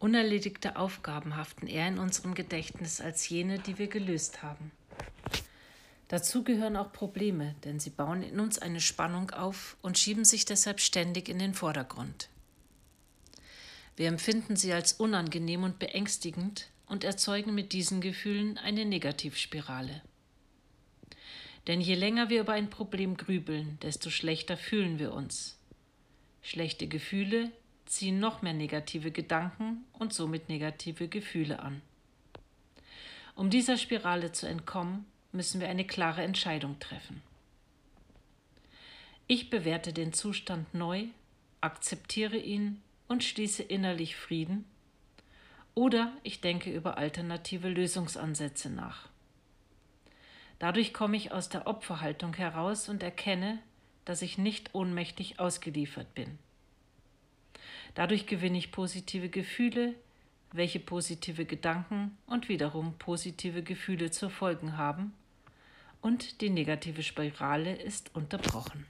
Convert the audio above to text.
Unerledigte Aufgaben haften eher in unserem Gedächtnis als jene, die wir gelöst haben. Dazu gehören auch Probleme, denn sie bauen in uns eine Spannung auf und schieben sich deshalb ständig in den Vordergrund. Wir empfinden sie als unangenehm und beängstigend und erzeugen mit diesen Gefühlen eine Negativspirale. Denn je länger wir über ein Problem grübeln, desto schlechter fühlen wir uns. Schlechte Gefühle ziehen noch mehr negative Gedanken und somit negative Gefühle an. Um dieser Spirale zu entkommen, müssen wir eine klare Entscheidung treffen. Ich bewerte den Zustand neu, akzeptiere ihn und schließe innerlich Frieden, oder ich denke über alternative Lösungsansätze nach. Dadurch komme ich aus der Opferhaltung heraus und erkenne, dass ich nicht ohnmächtig ausgeliefert bin. Dadurch gewinne ich positive Gefühle, welche positive Gedanken und wiederum positive Gefühle zur Folgen haben und die negative Spirale ist unterbrochen.